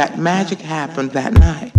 that magic happened that night,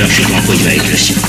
clergé grec, le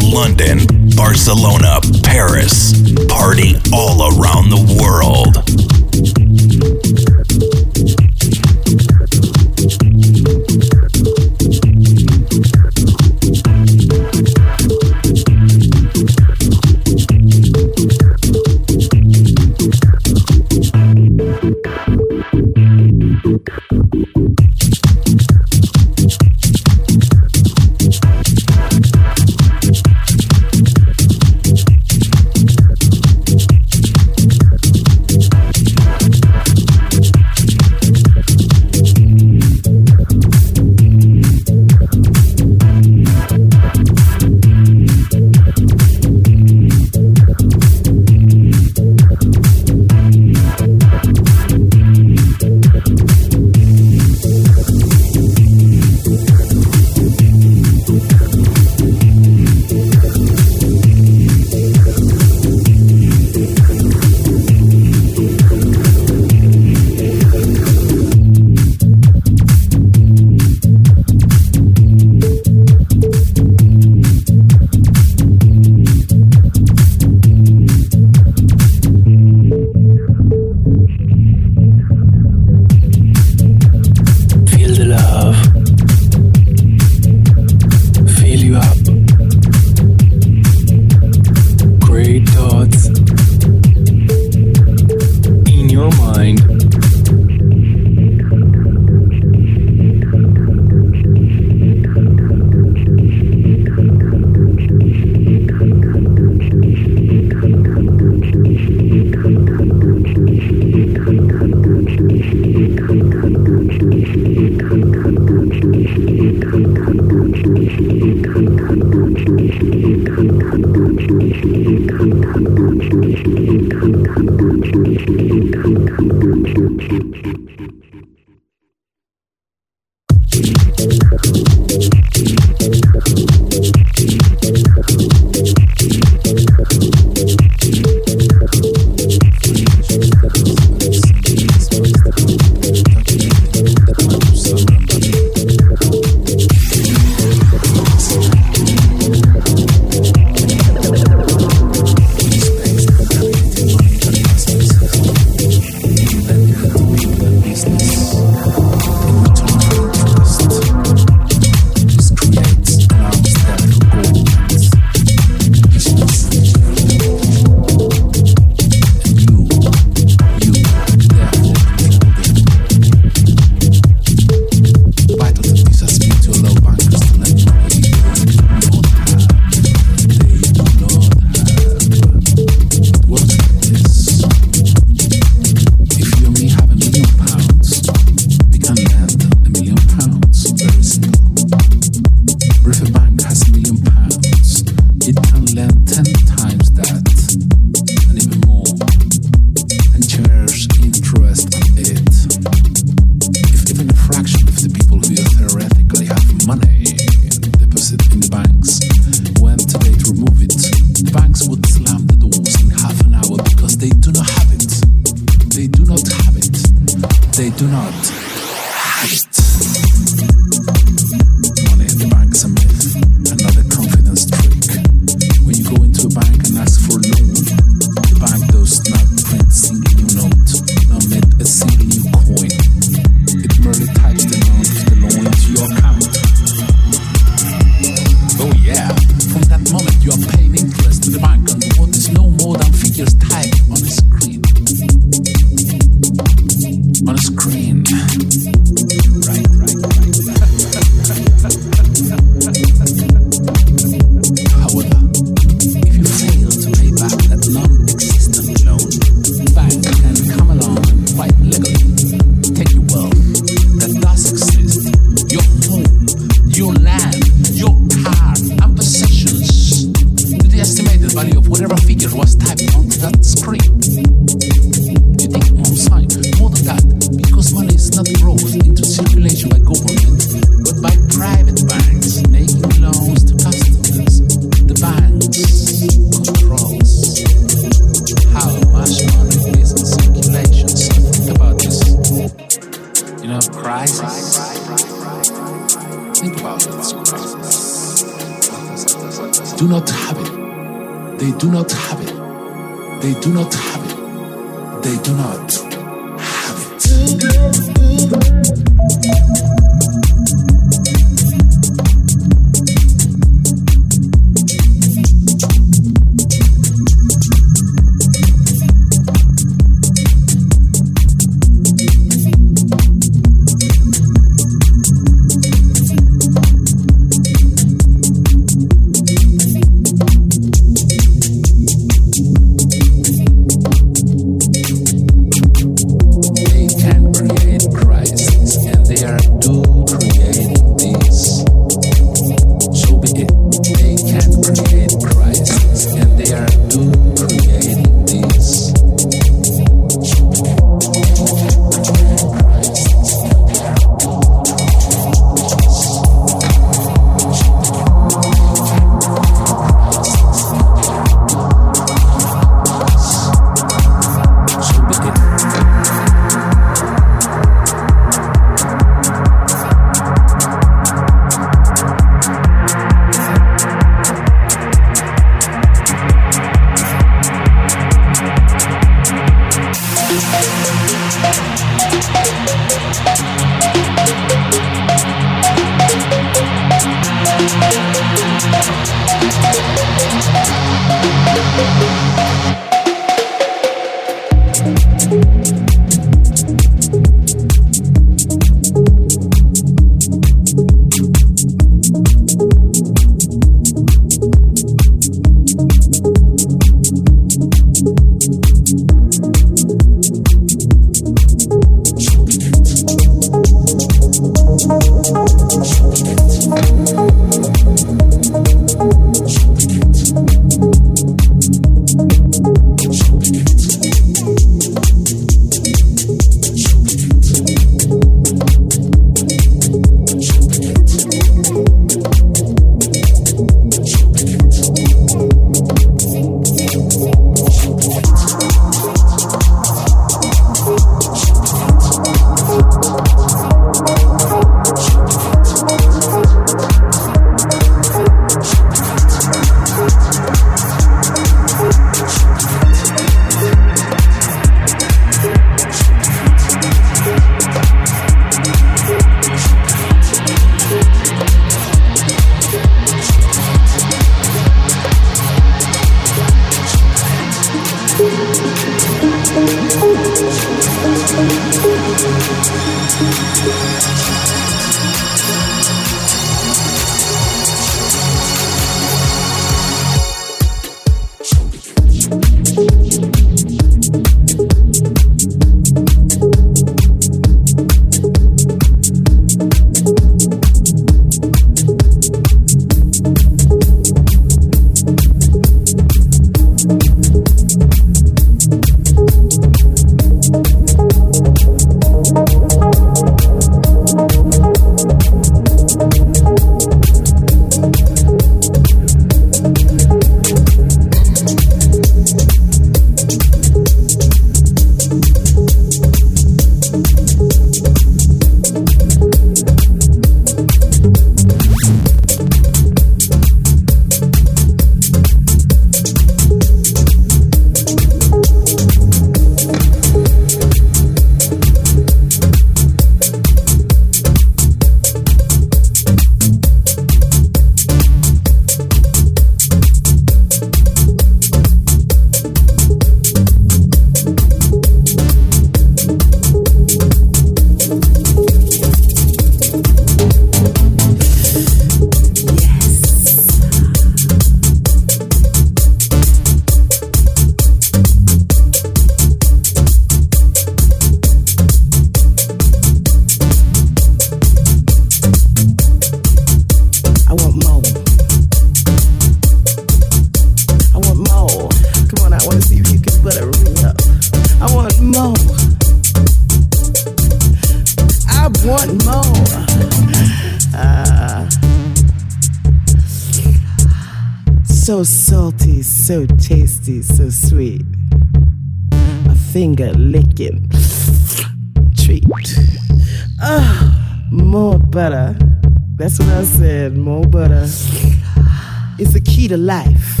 life.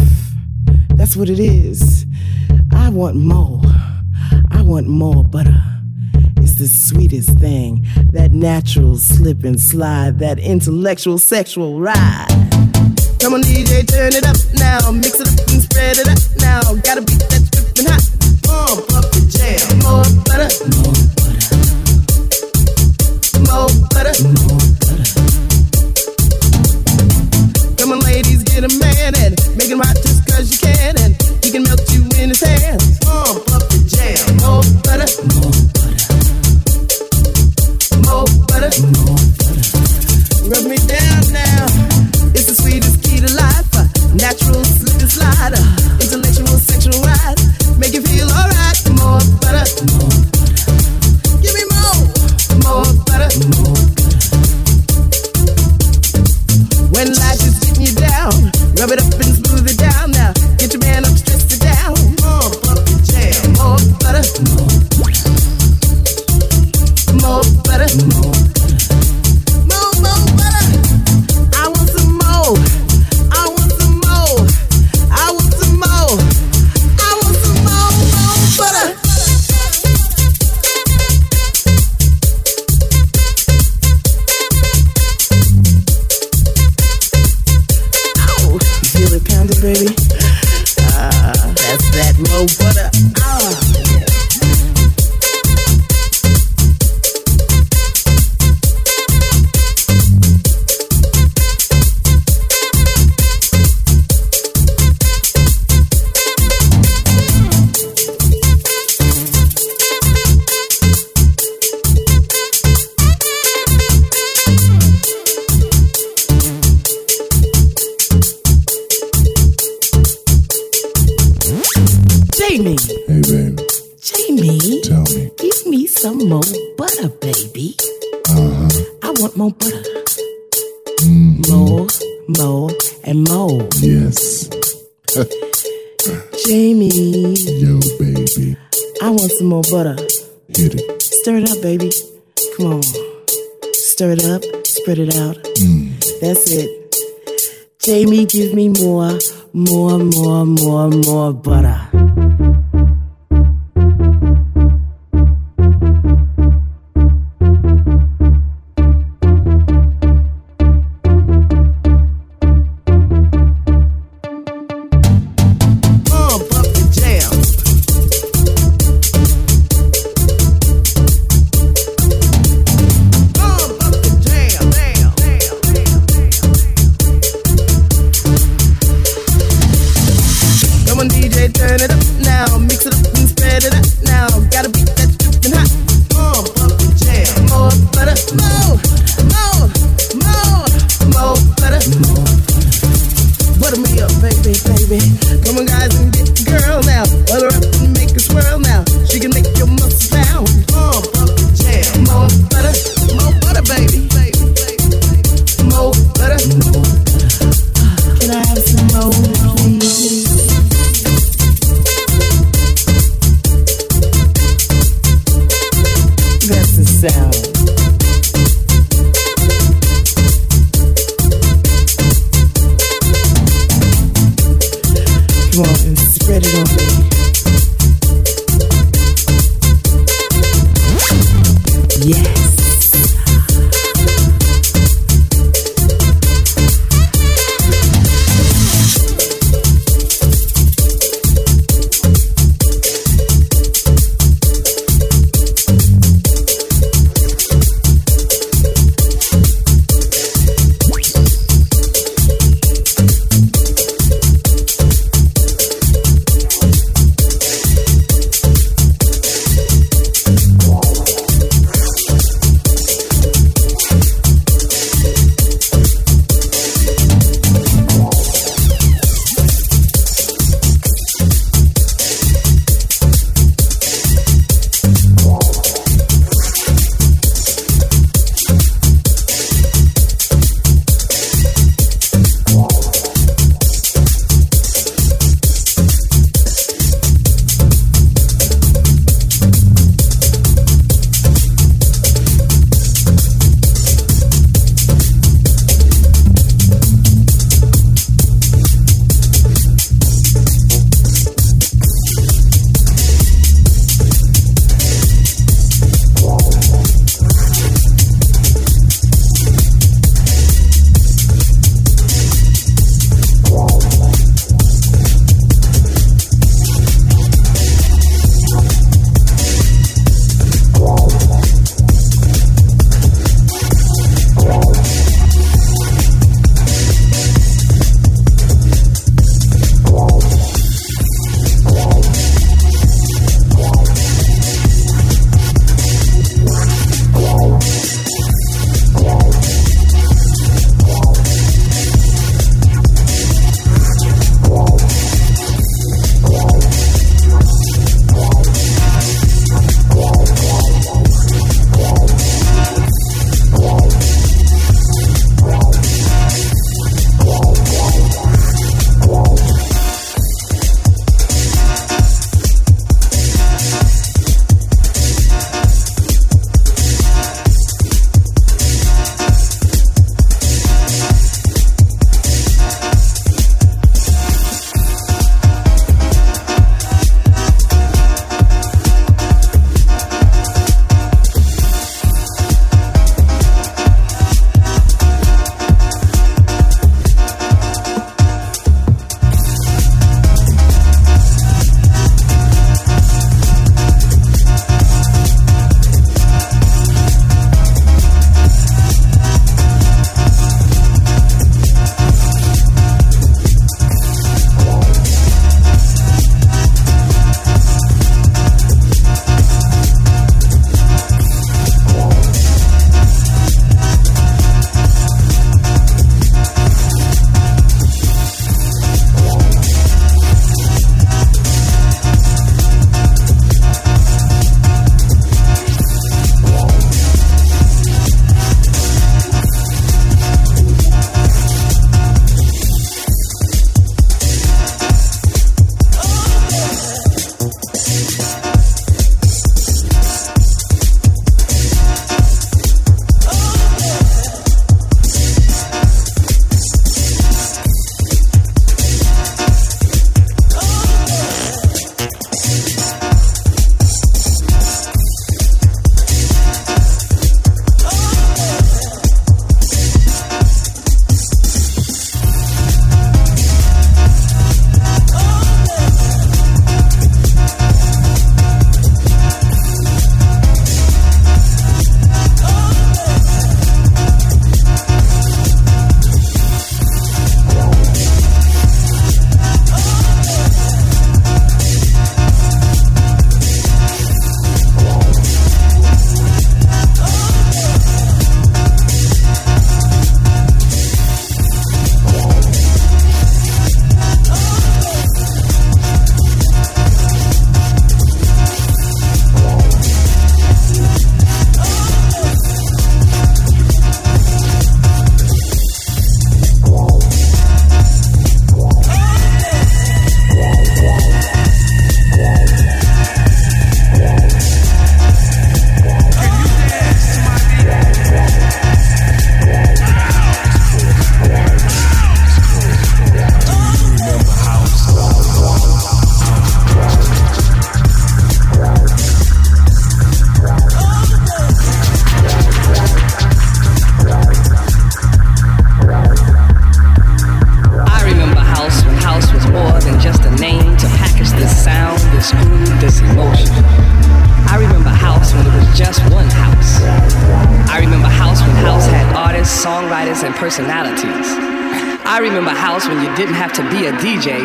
That's what it is. I want more. I want more butter. It's the sweetest thing. That natural slip and slide, that intellectual sexual ride. Come on, DJ, turn it up now. Mix it up and spread it up now. Gotta beat that dripping hot.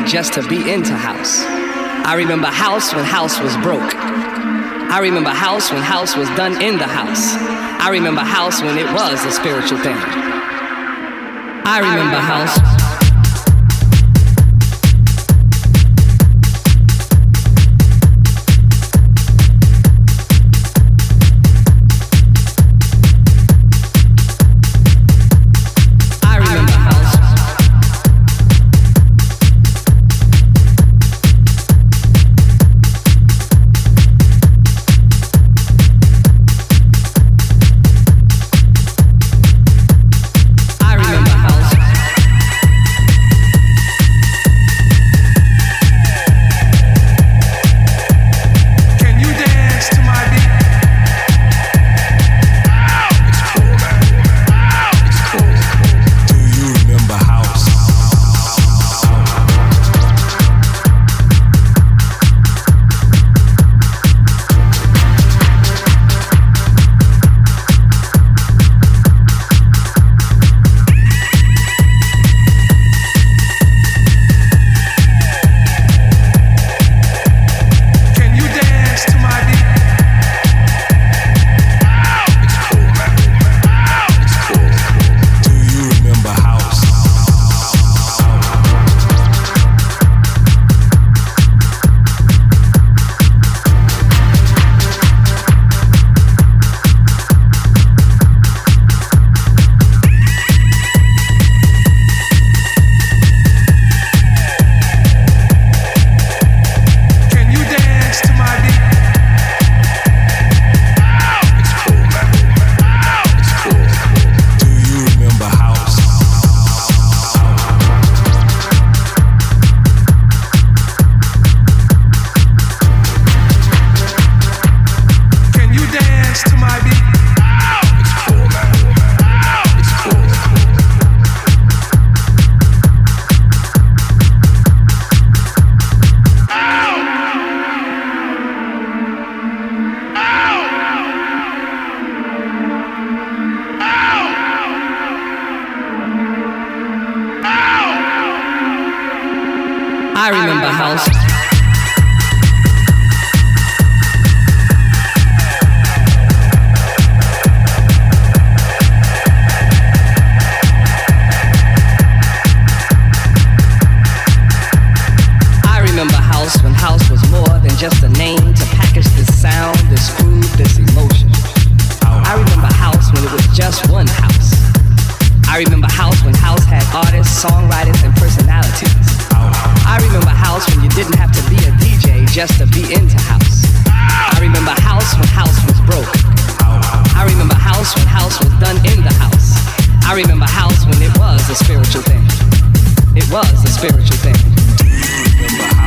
Just to be into house. I remember house when house was broke. I remember house when house was done in the house. I remember house when it was a spiritual thing. I remember house. songwritings, and personalities. I remember house when you didn't have to be a DJ just to be into house. I remember house when house was broke. I remember house when house was done in the house. I remember house when it was a spiritual thing. It was a spiritual thing.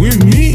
with me.